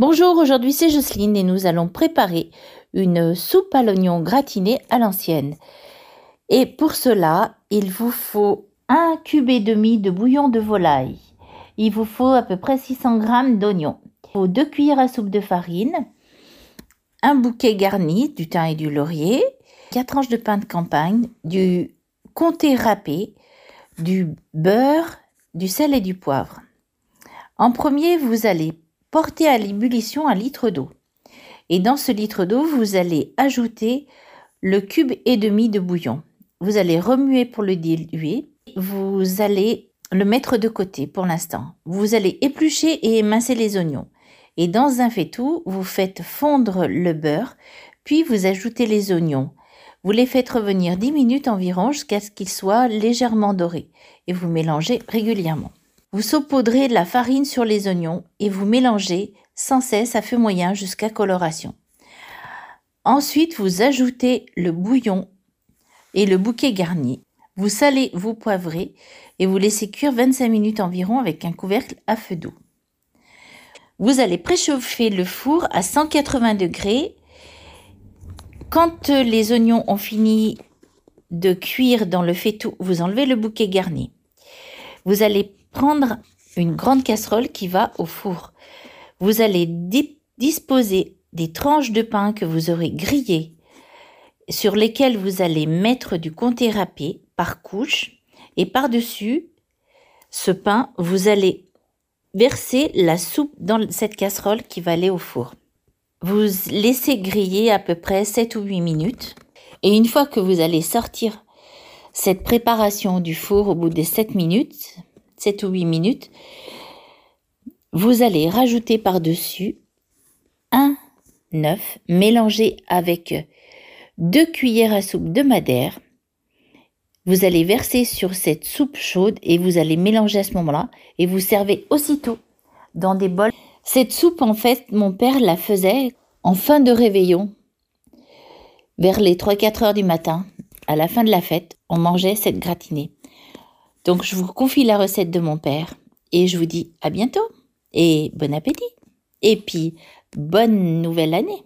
Bonjour, aujourd'hui c'est Jocelyne et nous allons préparer une soupe à l'oignon gratiné à l'ancienne. Et pour cela, il vous faut un cube et demi de bouillon de volaille. Il vous faut à peu près 600 g d'oignons. Il faut deux cuillères à soupe de farine, un bouquet garni du thym et du laurier, quatre tranches de pain de campagne, du comté râpé, du beurre, du sel et du poivre. En premier, vous allez porter à l'ébullition un litre d'eau. Et dans ce litre d'eau, vous allez ajouter le cube et demi de bouillon. Vous allez remuer pour le diluer. Vous allez le mettre de côté pour l'instant. Vous allez éplucher et émincer les oignons. Et dans un faitout, vous faites fondre le beurre, puis vous ajoutez les oignons. Vous les faites revenir 10 minutes environ jusqu'à ce qu'ils soient légèrement dorés et vous mélangez régulièrement. Vous saupoudrez la farine sur les oignons et vous mélangez sans cesse à feu moyen jusqu'à coloration. Ensuite, vous ajoutez le bouillon et le bouquet garni. Vous salez, vous poivrez et vous laissez cuire 25 minutes environ avec un couvercle à feu doux. Vous allez préchauffer le four à 180 degrés. Quand les oignons ont fini de cuire dans le faitout, vous enlevez le bouquet garni. Vous allez prendre une grande casserole qui va au four. Vous allez disposer des tranches de pain que vous aurez grillées sur lesquelles vous allez mettre du comté râpé par couche et par-dessus ce pain, vous allez verser la soupe dans cette casserole qui va aller au four. Vous laissez griller à peu près 7 ou 8 minutes et une fois que vous allez sortir cette préparation du four au bout des 7 minutes, 7 ou 8 minutes, vous allez rajouter par-dessus un œuf mélangé avec deux cuillères à soupe de madère. Vous allez verser sur cette soupe chaude et vous allez mélanger à ce moment-là et vous servez aussitôt dans des bols. Cette soupe, en fait, mon père la faisait en fin de réveillon, vers les 3-4 heures du matin, à la fin de la fête, on mangeait cette gratinée. Donc je vous confie la recette de mon père et je vous dis à bientôt et bon appétit. Et puis bonne nouvelle année.